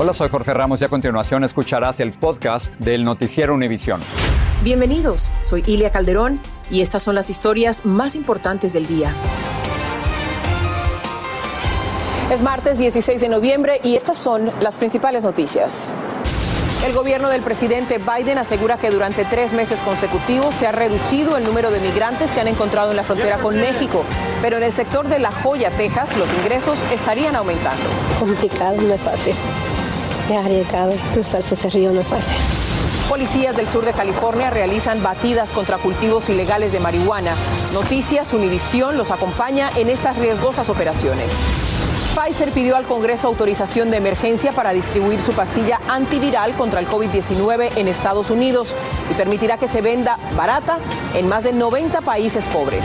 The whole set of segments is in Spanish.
Hola, soy Jorge Ramos y a continuación escucharás el podcast del Noticiero Univisión. Bienvenidos, soy Ilia Calderón y estas son las historias más importantes del día. Es martes 16 de noviembre y estas son las principales noticias. El gobierno del presidente Biden asegura que durante tres meses consecutivos se ha reducido el número de migrantes que han encontrado en la frontera con México, pero en el sector de La Joya, Texas, los ingresos estarían aumentando. Complicado, no es fácil. Es arriesgado. Cruzarse ese río no es fácil. Policías del sur de California realizan batidas contra cultivos ilegales de marihuana. Noticias Univisión los acompaña en estas riesgosas operaciones. Pfizer pidió al Congreso autorización de emergencia para distribuir su pastilla antiviral contra el COVID-19 en Estados Unidos y permitirá que se venda barata en más de 90 países pobres.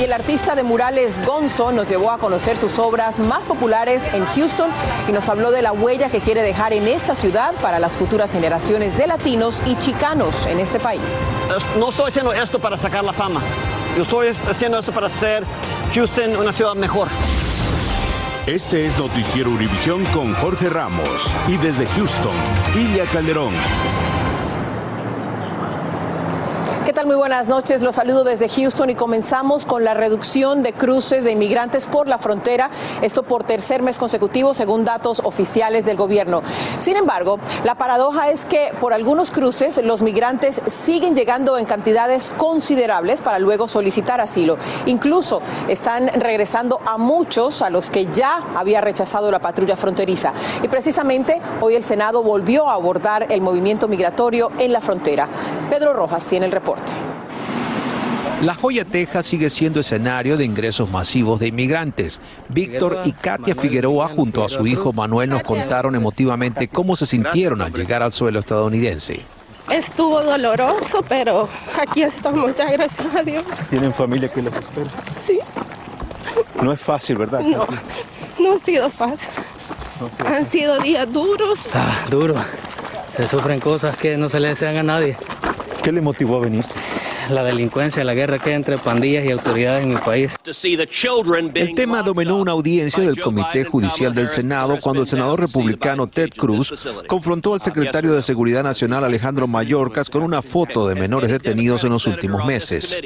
Y el artista de murales Gonzo nos llevó a conocer sus obras más populares en Houston y nos habló de la huella que quiere dejar en esta ciudad para las futuras generaciones de latinos y chicanos en este país. No estoy haciendo esto para sacar la fama. Yo estoy haciendo esto para hacer Houston una ciudad mejor. Este es Noticiero Univisión con Jorge Ramos y desde Houston, Ilia Calderón. ¿Qué tal? Muy buenas noches. Los saludo desde Houston y comenzamos con la reducción de cruces de inmigrantes por la frontera, esto por tercer mes consecutivo según datos oficiales del gobierno. Sin embargo, la paradoja es que por algunos cruces los migrantes siguen llegando en cantidades considerables para luego solicitar asilo. Incluso están regresando a muchos a los que ya había rechazado la patrulla fronteriza. Y precisamente hoy el Senado volvió a abordar el movimiento migratorio en la frontera. Pedro Rojas tiene el reporte. La Joya, Texas sigue siendo escenario de ingresos masivos de inmigrantes. Víctor y Katia Figueroa junto a su hijo Manuel nos contaron emotivamente cómo se sintieron al llegar al suelo estadounidense. Estuvo doloroso, pero aquí estamos ya, gracias a Dios. ¿Tienen familia que los espera? Sí. No es fácil, ¿verdad? No, no ha sido fácil. Han sido días duros. Ah, duro. Se sufren cosas que no se le desean a nadie. ¿Qué le motivó a venirse? La delincuencia, la guerra que hay entre pandillas y autoridades en mi país. El tema dominó una audiencia del Comité Judicial del Senado cuando el senador republicano Ted Cruz confrontó al secretario de Seguridad Nacional Alejandro Mayorkas con una foto de menores detenidos en los últimos meses.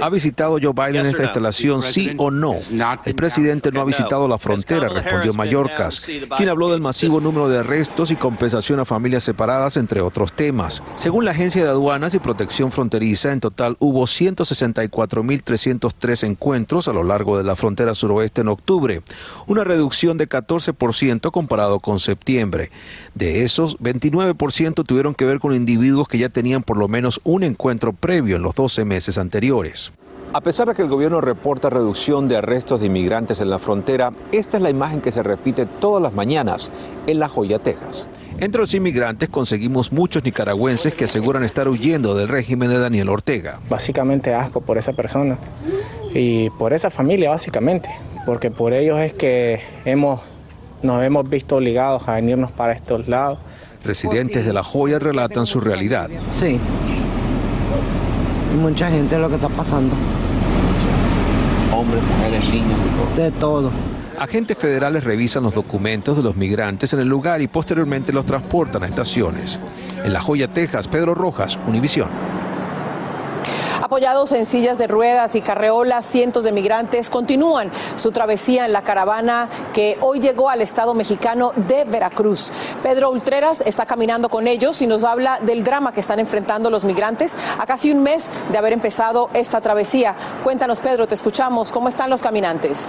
¿Ha visitado Joe Biden esta instalación, sí o no? El presidente no ha visitado la frontera, respondió Mayorkas, quien habló del masivo número de arrestos y compensación a familias separadas, entre otros temas. Según la Agencia de Aduanas y Protección Fronteriza, en total hubo 164.303 encuentros a lo largo de la frontera suroeste en octubre, una reducción de 14% comparado con septiembre. De esos, 29% tuvieron que ver con individuos que ya tenían por lo menos un encuentro previo en los 12 meses anteriores. A pesar de que el gobierno reporta reducción de arrestos de inmigrantes en la frontera, esta es la imagen que se repite todas las mañanas en La Joya, Texas. Entre los inmigrantes conseguimos muchos nicaragüenses que aseguran estar huyendo del régimen de Daniel Ortega. Básicamente asco por esa persona y por esa familia básicamente, porque por ellos es que hemos, nos hemos visto obligados a venirnos para estos lados. Residentes de La Joya relatan su realidad. Sí, mucha gente lo que está pasando. Hombres, mujeres, niños. De todo. Agentes federales revisan los documentos de los migrantes en el lugar y posteriormente los transportan a estaciones. En La Joya, Texas, Pedro Rojas, Univisión. Apoyados en sillas de ruedas y carreolas, cientos de migrantes continúan su travesía en la caravana que hoy llegó al estado mexicano de Veracruz. Pedro Ultreras está caminando con ellos y nos habla del drama que están enfrentando los migrantes a casi un mes de haber empezado esta travesía. Cuéntanos, Pedro, te escuchamos. ¿Cómo están los caminantes?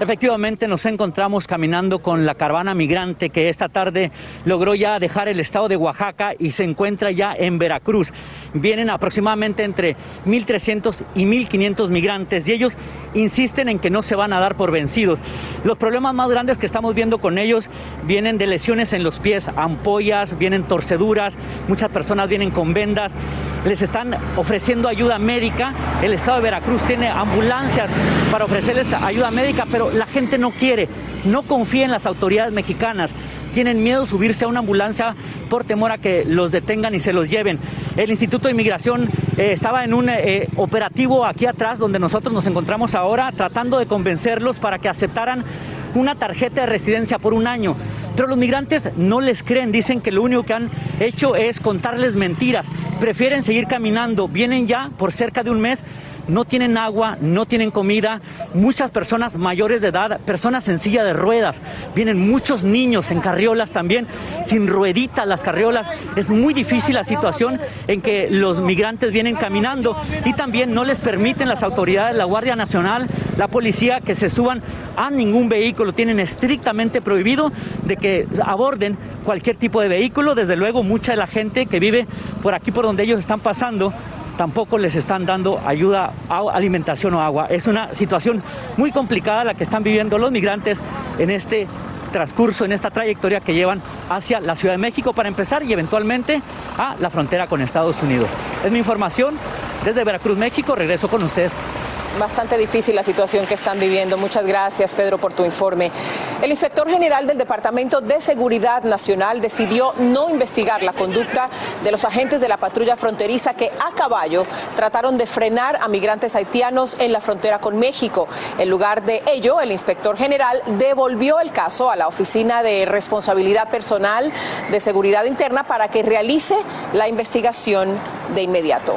Efectivamente, nos encontramos caminando con la caravana migrante que esta tarde logró ya dejar el estado de Oaxaca y se encuentra ya en Veracruz. Vienen aproximadamente entre 1.300 y 1.500 migrantes y ellos insisten en que no se van a dar por vencidos. Los problemas más grandes que estamos viendo con ellos vienen de lesiones en los pies, ampollas, vienen torceduras, muchas personas vienen con vendas, les están ofreciendo ayuda médica, el estado de Veracruz tiene ambulancias para ofrecerles ayuda médica, pero la gente no quiere, no confía en las autoridades mexicanas tienen miedo subirse a una ambulancia por temor a que los detengan y se los lleven. El Instituto de Inmigración eh, estaba en un eh, operativo aquí atrás donde nosotros nos encontramos ahora tratando de convencerlos para que aceptaran una tarjeta de residencia por un año. Pero los migrantes no les creen, dicen que lo único que han hecho es contarles mentiras, prefieren seguir caminando, vienen ya por cerca de un mes no tienen agua, no tienen comida, muchas personas mayores de edad, personas en silla de ruedas, vienen muchos niños en carriolas también, sin rueditas las carriolas. Es muy difícil la situación en que los migrantes vienen caminando y también no les permiten las autoridades, la Guardia Nacional, la policía, que se suban a ningún vehículo. Tienen estrictamente prohibido de que aborden cualquier tipo de vehículo. Desde luego, mucha de la gente que vive por aquí, por donde ellos están pasando, tampoco les están dando ayuda, alimentación o agua. Es una situación muy complicada la que están viviendo los migrantes en este transcurso, en esta trayectoria que llevan hacia la Ciudad de México para empezar y eventualmente a la frontera con Estados Unidos. Es mi información desde Veracruz, México. Regreso con ustedes bastante difícil la situación que están viviendo. Muchas gracias, Pedro, por tu informe. El inspector general del Departamento de Seguridad Nacional decidió no investigar la conducta de los agentes de la patrulla fronteriza que a caballo trataron de frenar a migrantes haitianos en la frontera con México. En lugar de ello, el inspector general devolvió el caso a la Oficina de Responsabilidad Personal de Seguridad Interna para que realice la investigación de inmediato.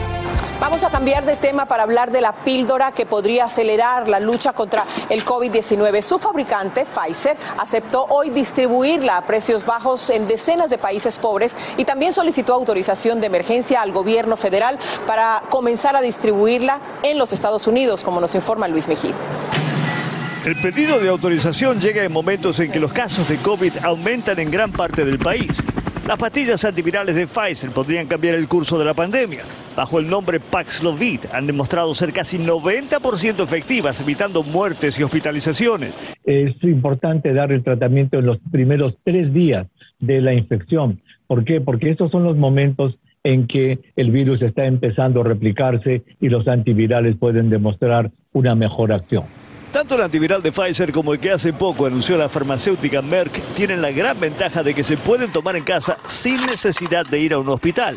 Vamos a cambiar de tema para hablar de la píldora que podría acelerar la lucha contra el COVID-19. Su fabricante, Pfizer, aceptó hoy distribuirla a precios bajos en decenas de países pobres y también solicitó autorización de emergencia al gobierno federal para comenzar a distribuirla en los Estados Unidos, como nos informa Luis Mejía. El pedido de autorización llega en momentos en que los casos de COVID aumentan en gran parte del país. Las pastillas antivirales de Pfizer podrían cambiar el curso de la pandemia. Bajo el nombre Paxlovid han demostrado ser casi 90% efectivas, evitando muertes y hospitalizaciones. Es importante dar el tratamiento en los primeros tres días de la infección. ¿Por qué? Porque estos son los momentos en que el virus está empezando a replicarse y los antivirales pueden demostrar una mejor acción. Tanto el antiviral de Pfizer como el que hace poco anunció la farmacéutica Merck tienen la gran ventaja de que se pueden tomar en casa sin necesidad de ir a un hospital.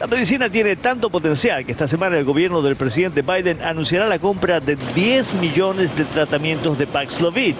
La medicina tiene tanto potencial que esta semana el gobierno del presidente Biden anunciará la compra de 10 millones de tratamientos de Paxlovid.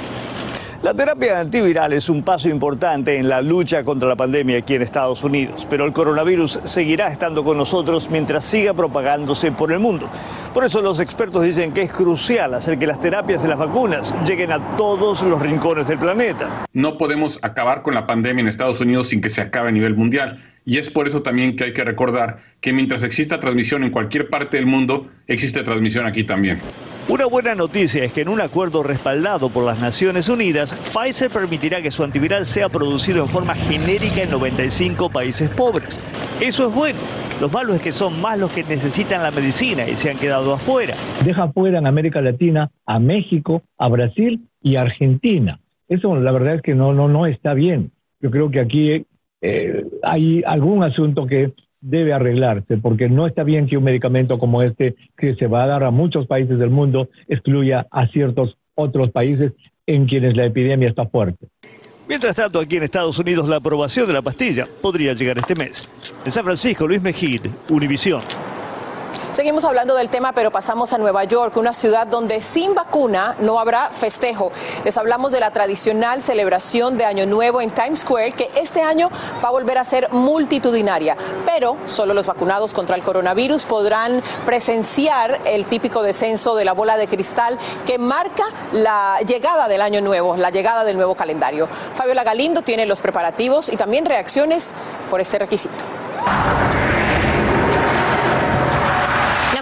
La terapia antiviral es un paso importante en la lucha contra la pandemia aquí en Estados Unidos, pero el coronavirus seguirá estando con nosotros mientras siga propagándose por el mundo. Por eso los expertos dicen que es crucial hacer que las terapias y las vacunas lleguen a todos los rincones del planeta. No podemos acabar con la pandemia en Estados Unidos sin que se acabe a nivel mundial. Y es por eso también que hay que recordar que mientras exista transmisión en cualquier parte del mundo, existe transmisión aquí también. Una buena noticia es que en un acuerdo respaldado por las Naciones Unidas, Pfizer permitirá que su antiviral sea producido en forma genérica en 95 países pobres. Eso es bueno. Lo malo es que son más los que necesitan la medicina y se han quedado afuera. Deja fuera en América Latina a México, a Brasil y a Argentina. Eso la verdad es que no, no, no está bien. Yo creo que aquí eh, hay algún asunto que debe arreglarse, porque no está bien que un medicamento como este, que se va a dar a muchos países del mundo, excluya a ciertos otros países en quienes la epidemia está fuerte. Mientras tanto, aquí en Estados Unidos la aprobación de la pastilla podría llegar este mes. En San Francisco, Luis Mejid, Univisión. Seguimos hablando del tema, pero pasamos a Nueva York, una ciudad donde sin vacuna no habrá festejo. Les hablamos de la tradicional celebración de Año Nuevo en Times Square, que este año va a volver a ser multitudinaria, pero solo los vacunados contra el coronavirus podrán presenciar el típico descenso de la bola de cristal que marca la llegada del Año Nuevo, la llegada del nuevo calendario. Fabiola Galindo tiene los preparativos y también reacciones por este requisito.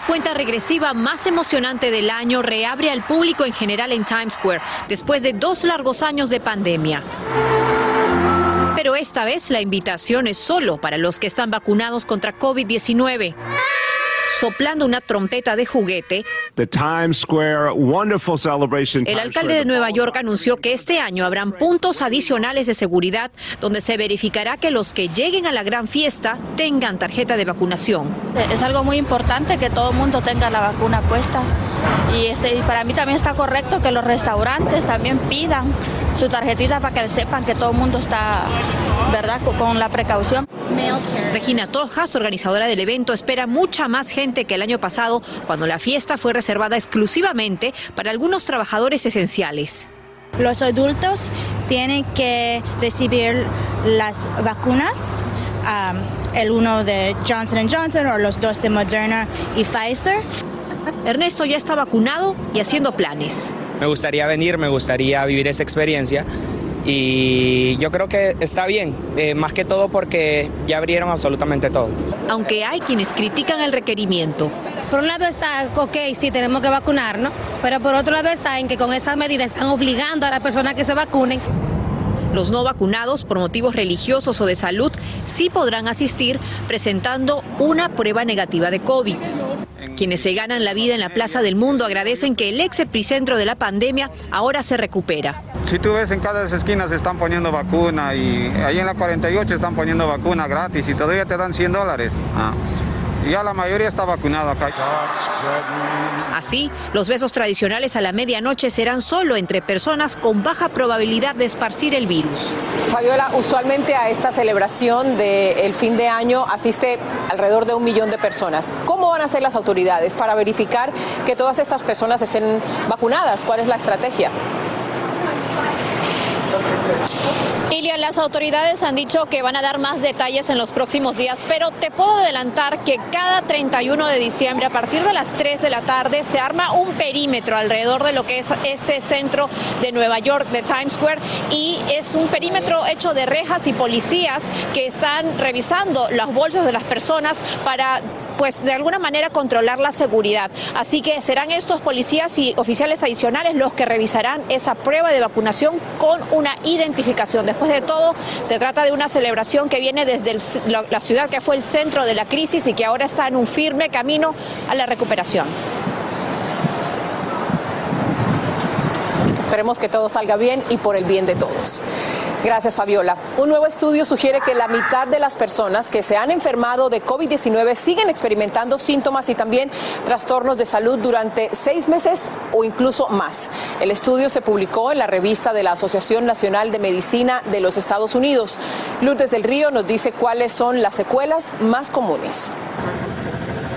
Cuenta regresiva más emocionante del año reabre al público en general en Times Square después de dos largos años de pandemia. Pero esta vez la invitación es solo para los que están vacunados contra COVID-19 soplando una trompeta de juguete. El alcalde de Nueva York anunció que este año habrán puntos adicionales de seguridad donde se verificará que los que lleguen a la gran fiesta tengan tarjeta de vacunación. Es algo muy importante que todo el mundo tenga la vacuna puesta y, este, y para mí también está correcto que los restaurantes también pidan su tarjetita para que sepan que todo el mundo está, ¿verdad?, con la precaución. Regina Tojas, organizadora del evento, espera mucha más gente que el año pasado, cuando la fiesta fue reservada exclusivamente para algunos trabajadores esenciales. Los adultos tienen que recibir las vacunas, um, el uno de Johnson Johnson o los dos de Moderna y Pfizer. Ernesto ya está vacunado y haciendo planes. Me gustaría venir, me gustaría vivir esa experiencia y yo creo que está bien, eh, más que todo porque ya abrieron absolutamente todo. Aunque hay quienes critican el requerimiento. Por un lado está, ok, sí tenemos que vacunarnos, pero por otro lado está en que con esas medidas están obligando a las personas que se vacunen. Los no vacunados por motivos religiosos o de salud sí podrán asistir presentando una prueba negativa de COVID. Quienes se ganan la vida en la Plaza del Mundo agradecen que el ex epicentro de la pandemia ahora se recupera. Si tú ves en cada esquina se están poniendo vacuna y ahí en la 48 están poniendo vacuna gratis y todavía te dan 100 dólares. Ah. Ya la mayoría está vacunada acá. Así, los besos tradicionales a la medianoche serán solo entre personas con baja probabilidad de esparcir el virus. Fabiola, usualmente a esta celebración del fin de año asiste alrededor de un millón de personas. ¿Cómo van a hacer las autoridades para verificar que todas estas personas estén vacunadas? ¿Cuál es la estrategia? Ilia, las autoridades han dicho que van a dar más detalles en los próximos días, pero te puedo adelantar que cada 31 de diciembre, a partir de las 3 de la tarde, se arma un perímetro alrededor de lo que es este centro de Nueva York, de Times Square, y es un perímetro hecho de rejas y policías que están revisando las bolsas de las personas para pues de alguna manera controlar la seguridad. Así que serán estos policías y oficiales adicionales los que revisarán esa prueba de vacunación con una identificación. Después de todo, se trata de una celebración que viene desde la ciudad que fue el centro de la crisis y que ahora está en un firme camino a la recuperación. Esperemos que todo salga bien y por el bien de todos. Gracias, Fabiola. Un nuevo estudio sugiere que la mitad de las personas que se han enfermado de COVID-19 siguen experimentando síntomas y también trastornos de salud durante seis meses o incluso más. El estudio se publicó en la revista de la Asociación Nacional de Medicina de los Estados Unidos. Lourdes del Río nos dice cuáles son las secuelas más comunes.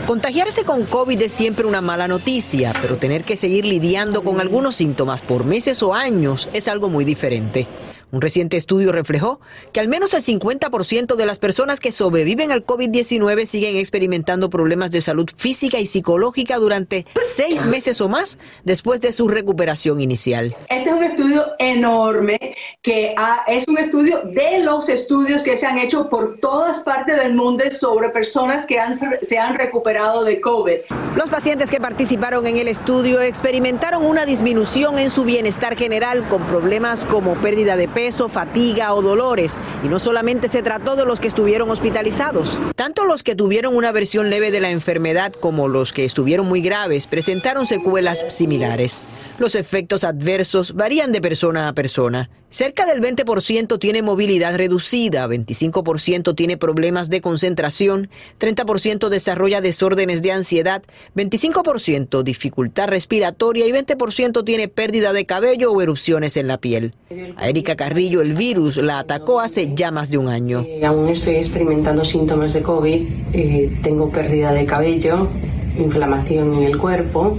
Contagiarse con COVID es siempre una mala noticia, pero tener que seguir lidiando con algunos síntomas por meses o años es algo muy diferente. Un reciente estudio reflejó que al menos el 50% de las personas que sobreviven al COVID-19 siguen experimentando problemas de salud física y psicológica durante seis meses o más después de su recuperación inicial. Este es un estudio enorme que es un estudio de los estudios que se han hecho por todas partes del mundo sobre personas que se han recuperado de COVID. Los pacientes que participaron en el estudio experimentaron una disminución en su bienestar general con problemas como pérdida de peso peso, fatiga o dolores. Y no solamente se trató de los que estuvieron hospitalizados. Tanto los que tuvieron una versión leve de la enfermedad como los que estuvieron muy graves presentaron secuelas similares. Los efectos adversos varían de persona a persona. Cerca del 20% tiene movilidad reducida, 25% tiene problemas de concentración, 30% desarrolla desórdenes de ansiedad, 25% dificultad respiratoria y 20% tiene pérdida de cabello o erupciones en la piel. A Erika Carrillo el virus la atacó hace ya más de un año. Eh, aún estoy experimentando síntomas de COVID, eh, tengo pérdida de cabello, inflamación en el cuerpo.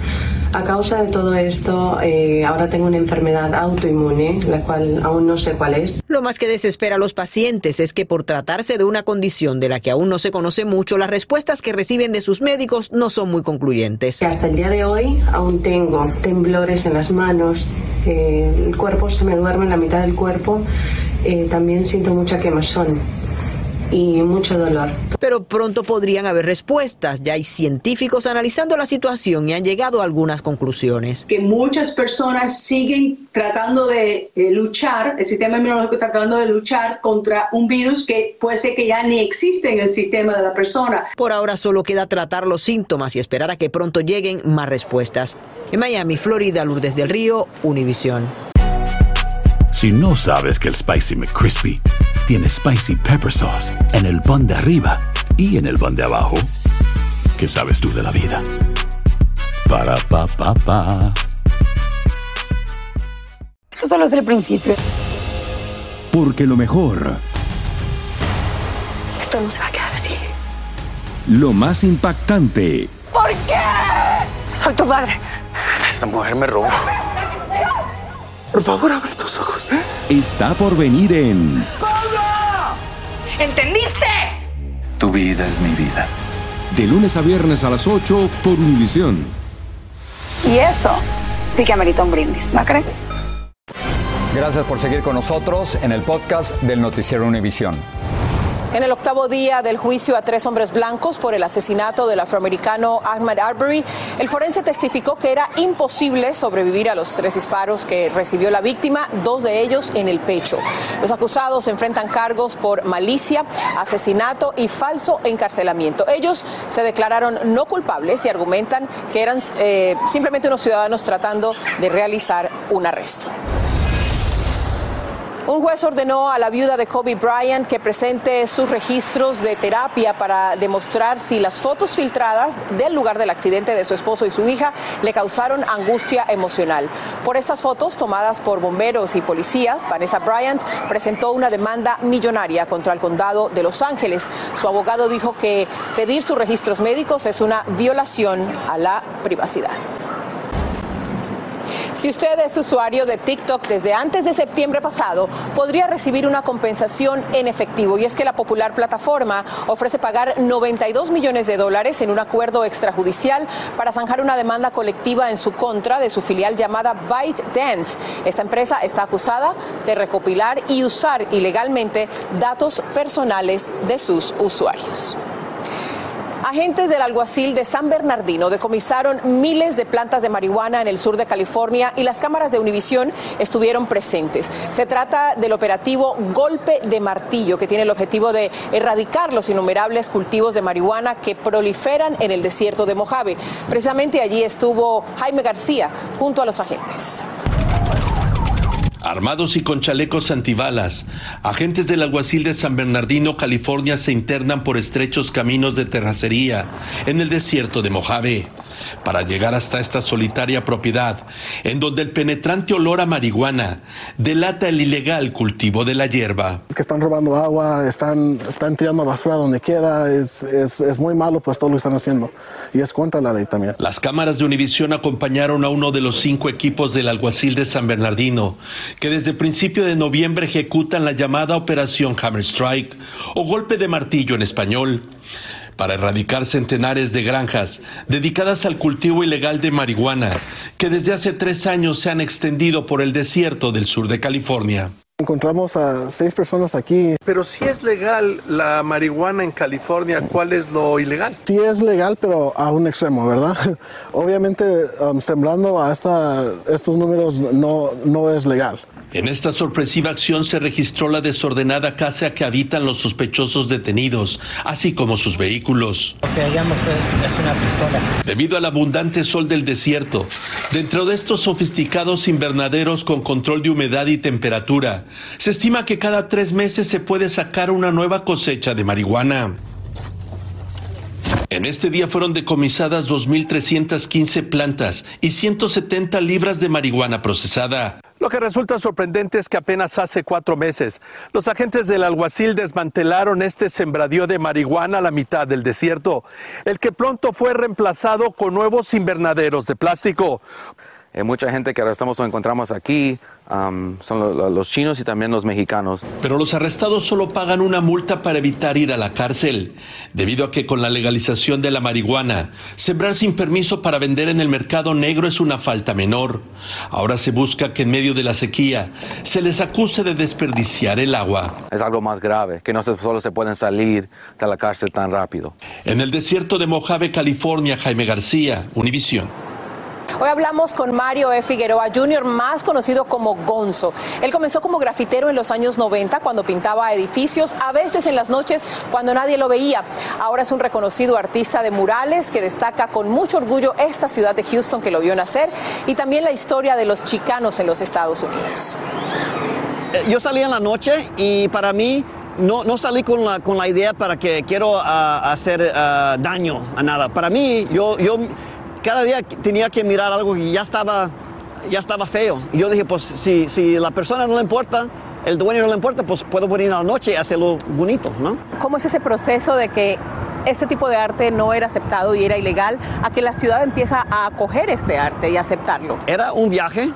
A causa de todo esto, eh, ahora tengo una enfermedad autoinmune, la cual aún no sé cuál es. Lo más que desespera a los pacientes es que por tratarse de una condición de la que aún no se conoce mucho, las respuestas que reciben de sus médicos no son muy concluyentes. Hasta el día de hoy aún tengo temblores en las manos, eh, el cuerpo se me duerme en la mitad del cuerpo, eh, también siento mucha quemazón y mucho dolor. Pero pronto podrían haber respuestas. Ya hay científicos analizando la situación y han llegado a algunas conclusiones. Que muchas personas siguen tratando de eh, luchar, el sistema inmunológico tratando de luchar contra un virus que puede ser que ya ni existe en el sistema de la persona. Por ahora solo queda tratar los síntomas y esperar a que pronto lleguen más respuestas. En Miami, Florida, Lourdes del Río, Univisión. Si no sabes que el Spicy McCrispy tiene Spicy Pepper Sauce en el pan de arriba y en el pan de abajo, ¿qué sabes tú de la vida? Para, pa, pa, pa. Esto solo es el principio. Porque lo mejor, Esto no se va a quedar así. lo más impactante, ¿Por qué? Soy tu madre. Esta mujer me robó. Por favor, abre tus ojos. está por venir en ¿Entendiste? Tu vida es mi vida. De lunes a viernes a las 8 por Univisión. Y eso sí que amerita un brindis, ¿no crees? Gracias por seguir con nosotros en el podcast del Noticiero Univisión. En el octavo día del juicio a tres hombres blancos por el asesinato del afroamericano Ahmad Arbery, el forense testificó que era imposible sobrevivir a los tres disparos que recibió la víctima, dos de ellos en el pecho. Los acusados enfrentan cargos por malicia, asesinato y falso encarcelamiento. Ellos se declararon no culpables y argumentan que eran eh, simplemente unos ciudadanos tratando de realizar un arresto. Un juez ordenó a la viuda de Kobe Bryant que presente sus registros de terapia para demostrar si las fotos filtradas del lugar del accidente de su esposo y su hija le causaron angustia emocional. Por estas fotos tomadas por bomberos y policías, Vanessa Bryant presentó una demanda millonaria contra el condado de Los Ángeles. Su abogado dijo que pedir sus registros médicos es una violación a la privacidad. Si usted es usuario de TikTok desde antes de septiembre pasado, podría recibir una compensación en efectivo. Y es que la popular plataforma ofrece pagar 92 millones de dólares en un acuerdo extrajudicial para zanjar una demanda colectiva en su contra de su filial llamada ByteDance. Esta empresa está acusada de recopilar y usar ilegalmente datos personales de sus usuarios. Agentes del alguacil de San Bernardino decomisaron miles de plantas de marihuana en el sur de California y las cámaras de Univisión estuvieron presentes. Se trata del operativo Golpe de Martillo, que tiene el objetivo de erradicar los innumerables cultivos de marihuana que proliferan en el desierto de Mojave. Precisamente allí estuvo Jaime García junto a los agentes. Armados y con chalecos antibalas, agentes del alguacil de San Bernardino, California, se internan por estrechos caminos de terracería en el desierto de Mojave para llegar hasta esta solitaria propiedad, en donde el penetrante olor a marihuana delata el ilegal cultivo de la hierba. que están robando agua, están, están tirando basura donde quiera, es, es, es muy malo pues todo lo que están haciendo y es contra la ley también. Las cámaras de Univisión acompañaron a uno de los cinco equipos del alguacil de San Bernardino, que desde principio de noviembre ejecutan la llamada Operación Hammer Strike o golpe de martillo en español para erradicar centenares de granjas dedicadas al cultivo ilegal de marihuana que desde hace tres años se han extendido por el desierto del sur de California. Encontramos a seis personas aquí. Pero si es legal la marihuana en California, ¿cuál es lo ilegal? Sí es legal, pero a un extremo, ¿verdad? Obviamente, um, sembrando a esta, estos números no, no es legal. En esta sorpresiva acción se registró la desordenada casa que habitan los sospechosos detenidos, así como sus vehículos. Lo que hallamos es, es una pistola. Debido al abundante sol del desierto, dentro de estos sofisticados invernaderos con control de humedad y temperatura, se estima que cada tres meses se puede sacar una nueva cosecha de marihuana. En este día fueron decomisadas 2.315 plantas y 170 libras de marihuana procesada. Lo que resulta sorprendente es que apenas hace cuatro meses los agentes del alguacil desmantelaron este sembradío de marihuana a la mitad del desierto, el que pronto fue reemplazado con nuevos invernaderos de plástico. Eh, mucha gente que arrestamos o encontramos aquí um, son lo- lo- los chinos y también los mexicanos. Pero los arrestados solo pagan una multa para evitar ir a la cárcel, debido a que con la legalización de la marihuana, sembrar sin permiso para vender en el mercado negro es una falta menor. Ahora se busca que en medio de la sequía se les acuse de desperdiciar el agua. Es algo más grave, que no se- solo se pueden salir de la cárcel tan rápido. En el desierto de Mojave, California, Jaime García, Univisión. Hoy hablamos con Mario E. Figueroa Jr., más conocido como Gonzo. Él comenzó como grafitero en los años 90 cuando pintaba edificios, a veces en las noches cuando nadie lo veía. Ahora es un reconocido artista de murales que destaca con mucho orgullo esta ciudad de Houston que lo vio nacer y también la historia de los chicanos en los Estados Unidos. Eh, Yo salí en la noche y para mí no, no salí con la, con la idea para que quiero ah, hacer ah, daño a nada. Para mí, yo, yo cada día tenía que mirar algo que ya estaba, ya estaba feo. Y yo dije, pues si, si la persona no le importa, el dueño no le importa, pues puedo venir a la noche y hacerlo bonito, ¿no? ¿Cómo es ese proceso de que este tipo de arte no era aceptado y era ilegal a que la ciudad empieza a acoger este arte y aceptarlo? Era un viaje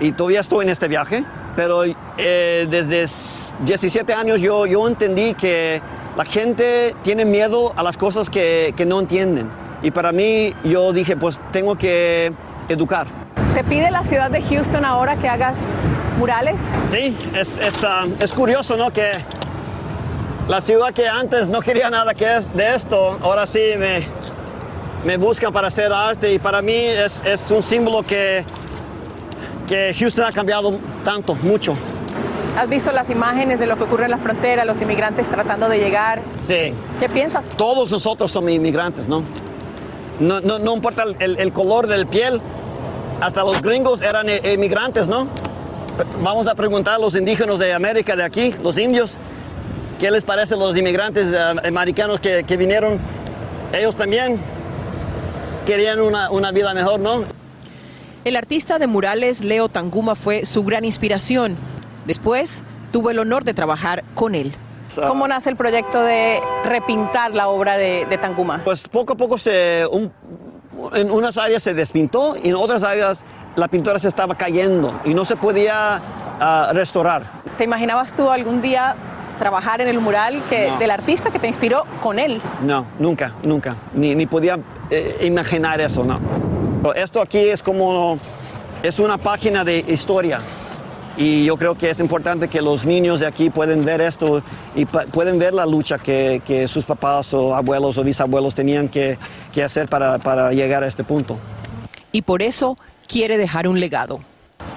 y todavía estoy en este viaje, pero eh, desde s- 17 años yo, yo entendí que la gente tiene miedo a las cosas que, que no entienden. Y para mí yo dije, pues tengo que educar. ¿Te pide la ciudad de Houston ahora que hagas murales? Sí, es, es, ah, es curioso, ¿no? Que la ciudad que antes no quería nada que es de esto, ahora sí me, me buscan para hacer arte y para mí es, es un símbolo que, que Houston ha cambiado tanto, mucho. ¿Has visto las imágenes de lo que ocurre en la frontera, los inmigrantes tratando de llegar? Sí. ¿Qué piensas? Todos nosotros somos inmigrantes, ¿no? No, no, no importa el, el- color del piel, hasta los gringos eran eh, inmigrantes, ¿no? Vamos a preguntar a los indígenas de América, de aquí, los indios, ¿qué les parece los inmigrantes eh, americanos que, que vinieron? Ellos también querían una, una vida mejor, ¿no? El artista de murales Leo Tanguma fue su gran inspiración. Después tuvo el honor de trabajar con él. ¿Cómo nace el proyecto de repintar la obra de, de Tanguma? Pues poco a poco se, un- en unas áreas se despintó y en otras áreas la pintura se estaba cayendo y no se podía ah, restaurar. ¿Te imaginabas tú algún día trabajar en el mural que, No. del artista que te inspiró con él? No, nunca, nunca. Ni, ni podía eh, imaginar eso, no. Esto aquí es como, es una página de historia. Y yo creo que es importante que los niños de aquí pueden ver esto y pueden ver la lucha que, que sus papás o abuelos o bisabuelos tenían que, que hacer para, para llegar a este punto. Y por eso quiere dejar un legado.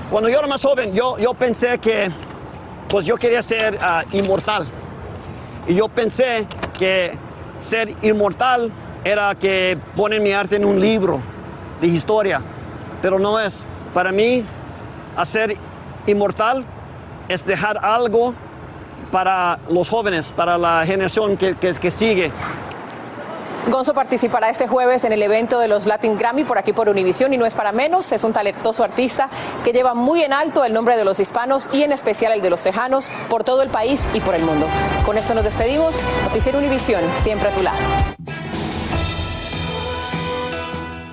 Cuando yo era más joven, yo, yo pensé que pues yo quería ser ah, inmortal. Y yo pensé que ser inmortal era que ponen mi arte en un libro de historia. Pero no es. Para mí, hacer inmortal es dejar algo para los jóvenes, para la generación que, que- que sigue. Gonzo participará este jueves en el evento de los Latin Grammy por aquí por Univisión y no es para menos, es un talentoso artista que lleva muy en alto el nombre de los hispanos y en especial el de los tejanos por todo el país y por el mundo. Con esto nos despedimos. Noticiero Univisión, siempre a tu lado.